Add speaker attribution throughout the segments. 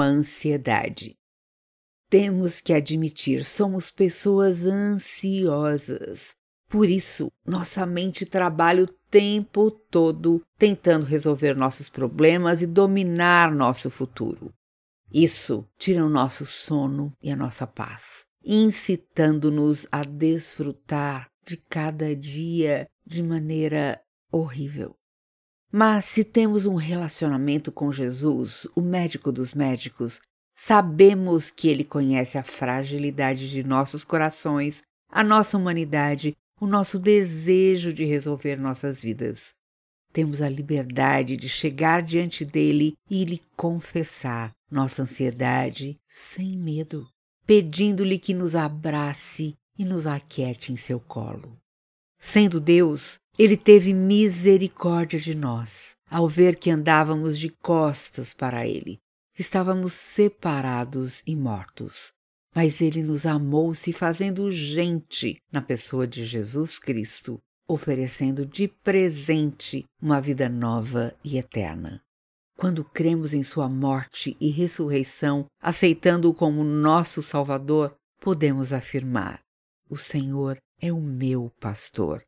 Speaker 1: ansiedade. Temos que admitir, somos pessoas ansiosas. Por isso, nossa mente trabalha o tempo todo tentando resolver nossos problemas e dominar nosso futuro. Isso tira o nosso sono e a nossa paz, incitando-nos a desfrutar de cada dia de maneira horrível. Mas se temos um relacionamento com Jesus, o médico dos médicos, sabemos que ele conhece a fragilidade de nossos corações, a nossa humanidade, o nosso desejo de resolver nossas vidas. Temos a liberdade de chegar diante dele e lhe confessar nossa ansiedade sem medo, pedindo-lhe que nos abrace e nos aquiete em seu colo. Sendo Deus, ele teve misericórdia de nós, ao ver que andávamos de costas para ele. Estávamos separados e mortos. Mas ele nos amou se fazendo gente na pessoa de Jesus Cristo, oferecendo de presente uma vida nova e eterna. Quando cremos em Sua morte e ressurreição, aceitando-o como nosso Salvador, podemos afirmar: O Senhor é o meu pastor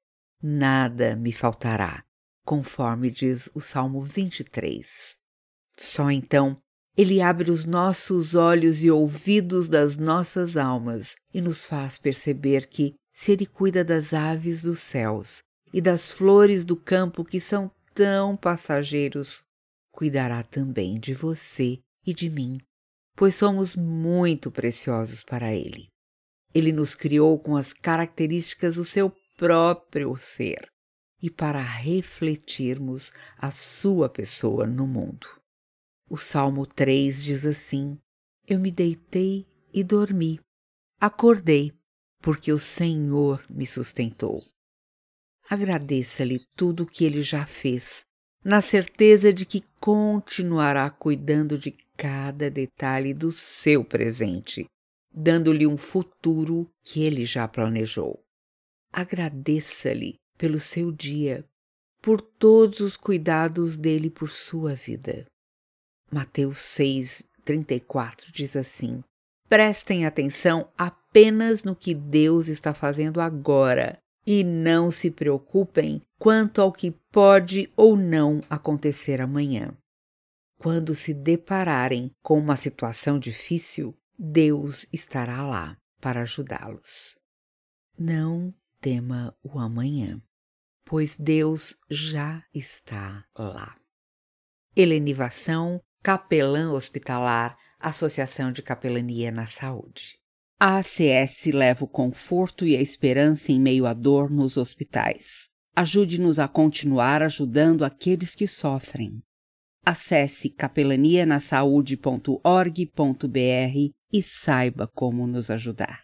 Speaker 1: nada me faltará, conforme diz o Salmo 23. Só então ele abre os nossos olhos e ouvidos das nossas almas e nos faz perceber que, se Ele cuida das aves dos céus e das flores do campo que são tão passageiros, cuidará também de você e de mim, pois somos muito preciosos para Ele. Ele nos criou com as características do seu próprio ser e para refletirmos a sua pessoa no mundo. O Salmo 3 diz assim: Eu me deitei e dormi, acordei, porque o Senhor me sustentou. Agradeça-lhe tudo o que ele já fez, na certeza de que continuará cuidando de cada detalhe do seu presente, dando-lhe um futuro que ele já planejou agradeça-lhe pelo seu dia, por todos os cuidados dele por sua vida. Mateus 6, 34 diz assim: Prestem atenção apenas no que Deus está fazendo agora e não se preocupem quanto ao que pode ou não acontecer amanhã. Quando se depararem com uma situação difícil, Deus estará lá para ajudá-los. Não tema o amanhã, pois Deus já está lá. Helenivação, capelã hospitalar, Associação de Capelania na Saúde. A ACS leva o conforto e a esperança em meio à dor nos hospitais. Ajude-nos a continuar ajudando aqueles que sofrem. Acesse capelanianasaude.org.br e saiba como nos ajudar.